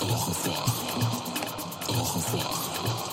רוח רוח רוח רוח